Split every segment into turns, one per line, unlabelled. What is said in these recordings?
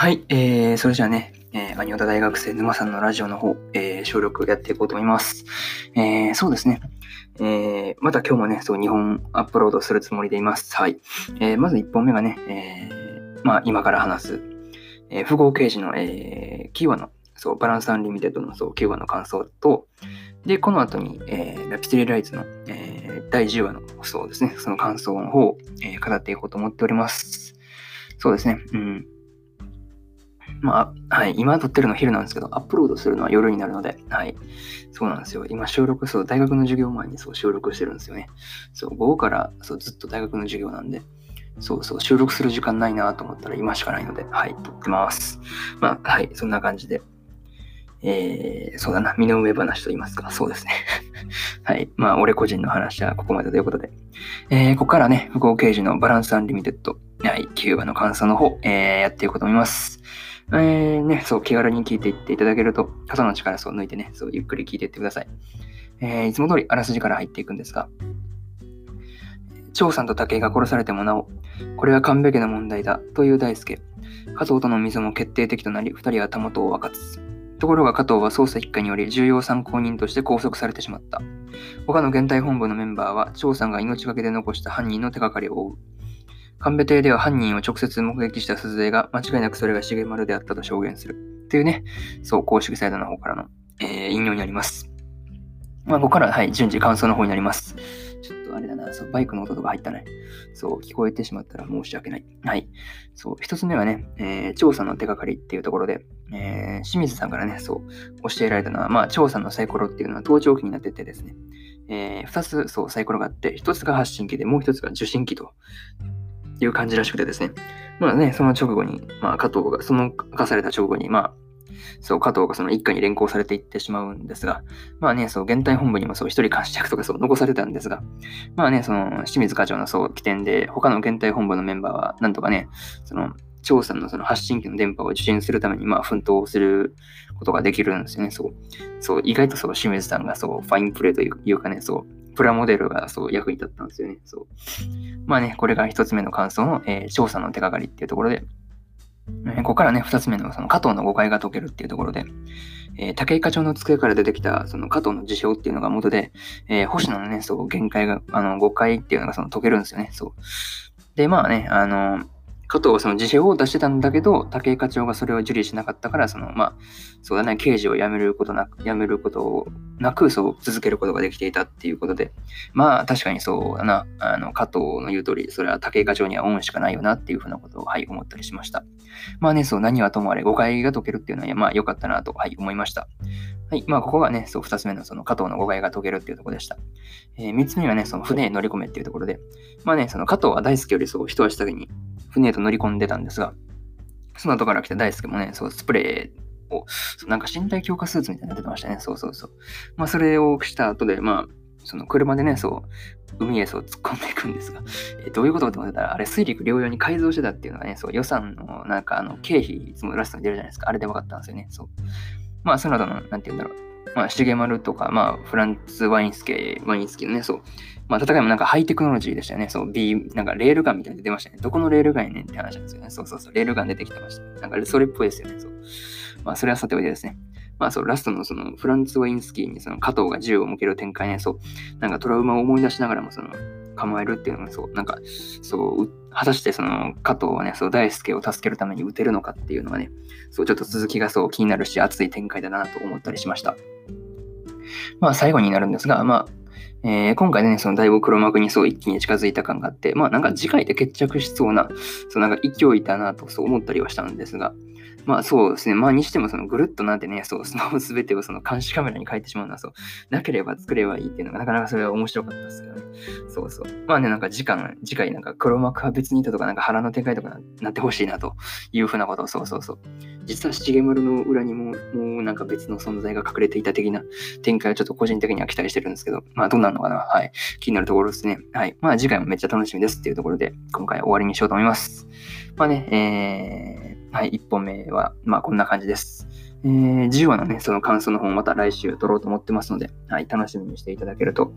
はい、えー、それじゃあね、えー、アニオタ大学生沼さんのラジオの方、えー、収録やっていこうと思います。えー、そうですね。えー、また今日もね、そう、2本アップロードするつもりでいます。はい。えー、まず1本目がね、えー、まあ、今から話す、えー、富豪刑事の、えー、キーワード、そう、バランスアンリミテッドの、そう、9話の感想と、で、この後に、えー、ラピスリライツの、えー、第10話の、そうですね、その感想の方を、えー、語っていこうと思っております。そうですね、うん。まあ、はい、今撮ってるの昼なんですけど、アップロードするのは夜になるので、はい、そうなんですよ。今収録、そう、大学の授業前にそう収録してるんですよね。そう、午後からそうずっと大学の授業なんで、そうそう、収録する時間ないなと思ったら今しかないので、はい、撮ってます。まあ、はい、そんな感じで。えー、そうだな、身の上話と言いますか、そうですね。はい。まあ、俺個人の話はここまでということで。えー、ここからね、富豪刑事のバランスアンリミテッド、はい、キューバの感想の方、えー、やっていこうと思います。えー、ね、そう、気軽に聞いていっていただけると、肩の力を抜いてね、そう、ゆっくり聞いていってください。えー、いつも通りあらすじから入っていくんですが、長さんと武井が殺されてもなお、これは完璧な問題だ、という大輔。加藤との溝も決定的となり、二人はたもとを分かつ。ところが加藤は捜査一課により重要参考人として拘束されてしまった。他の現代本部のメンバーは、張さんが命がけで残した犯人の手がかりを追う。神戸邸では犯人を直接目撃した鈴江が間違いなくそれが重丸であったと証言する。というね、そう、公式サイトの方からの、えー、引用になります。まあ、ここから、はい、順次感想の方になります。ちょっとあれだな、そう、バイクの音とか入ったね。そう、聞こえてしまったら申し訳ない。はい。そう、一つ目はね、えー、調査の手がかりっていうところで、えー、清水さんからね、そう、教えられたのは、まあ、調査のサイコロっていうのは盗聴器になっててですね、えー、二つ、そう、サイコロがあって、一つが発信機で、もう一つが受信機という感じらしくてですね。まあね、その直後に、まあ加藤が、その明かされた直後に、まあ、そう、加藤がその一家に連行されていってしまうんですが、まあね、そう、現代本部にもそう、一人監視役とかそう残されたんですが、まあね、その、清水課長のそう、起点で、他の現代本部のメンバーは、なんとかね、その、張さんのその発信機の電波を受信するために、まあ、奮闘することができるんですよね。そう。そう、意外とそう、清水さんがそう、ファインプレーというかね、そう、プラモデルがそう役に立ったんですよね。そう。まあね、これが一つ目の感想の、えー、調査の手がかりっていうところで、えー、ここからね、二つ目のその加藤の誤解が解けるっていうところで、えー、武井課長の机から出てきたその加藤の事象っていうのが元で、えー、星野のね、そう、限界が、あの、誤解っていうのがその解けるんですよね。そう。で、まあね、あの、加藤はその自称を出してたんだけど、武井課長がそれを受理しなかったから、その、まあ、そうだね、刑事を辞めることなく、辞めることなく、そう、続けることができていたっていうことで、まあ、確かにそうだな、あの、加藤の言う通り、それは武井課長には恩しかないよなっていうふうなことを、はい、思ったりしました。まあね、そう、何はともあれ、誤解が解けるっていうのは、まあ、良かったなと、はい、思いました。はい、まあ、ここがね、そう、二つ目のその加藤の誤解が解けるっていうところでした。えー、三つ目はね、その船へ乗り込めっていうところで、まあね、その加藤は大好きよりそう、一足先に船と乗り込んでたんですが、その後から来た大輔もね、そう、スプレーを、なんか身体強化スーツみたいになの出てましたね。そうそうそう。まあ、それをした後で、まあ、その車でね、そう、海へそう突っ込んでいくんですが、えどういうことって思ってたら、あれ、水陸両用に改造してたっていうのがね、そう、予算の、なんか、あの、経費、いつもラストに出るじゃないですか。あれで分かったんですよね。そう。まあ、その後の、なんて言うんだろう。まあ、シゲマルとか、まあ、フランツ・ワインスケ、ワインスキーのね、そう、まあ、戦いもなんかハイテクノロジーでしたよね。そう、B、なんかレールガンみたいなの出ましたね。どこのレールガンやねんって話なんですよね。そうそうそう、レールガン出てきてました。なんかそれっぽいですよね。そう。まあ、それはさておいてですね。まあそう、ラストのそのフランツ・ワインスキーにその加藤が銃を向ける展開ね、そう、なんかトラウマを思い出しながらもその構えるっていうのがそう、なんか、そう、果たしてその加藤はね、そう大輔を助けるために撃てるのかっていうのがね、そう、ちょっと続きがそう気になるし、熱い展開だなと思ったりしました。まあ最後になるんですが、まあ、えー、今回ね、そのだいぶ黒幕にそう一気に近づいた感があって、まあなんか次回で決着しそうな、そうなんか勢いだなとそう思ったりはしたんですが、まあそうですね。まあにしてもそのぐるっとなんてね、そう、スマホすべてをその監視カメラに変えてしまうのはそう、なければ作ればいいっていうのがなかなかそれは面白かったですよね。そうそう。まあね、なんか時間、次回なんか黒幕は別にいたとか、なんか腹の展開とかなってほしいなというふうなことを、そうそうそう。実は七毛丸の裏にも、もうなんか別の存在が隠れていた的な展開をちょっと個人的には期待してるんですけど、まあどうなるのかなはい。気になるところですね。はい。まあ次回もめっちゃ楽しみですっていうところで、今回終わりにしようと思います。まあね、えー、はい、1本目は、まあ、こんな感じです。えー、10話のね、その感想の方もまた来週撮ろうと思ってますので、はい、楽しみにしていただけると、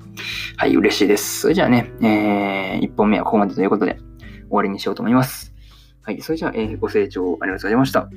はい、嬉しいです。それじゃあね、えー、1本目はここまでということで、終わりにしようと思います。はい。それじゃあ、えーご清聴ありがとうございました。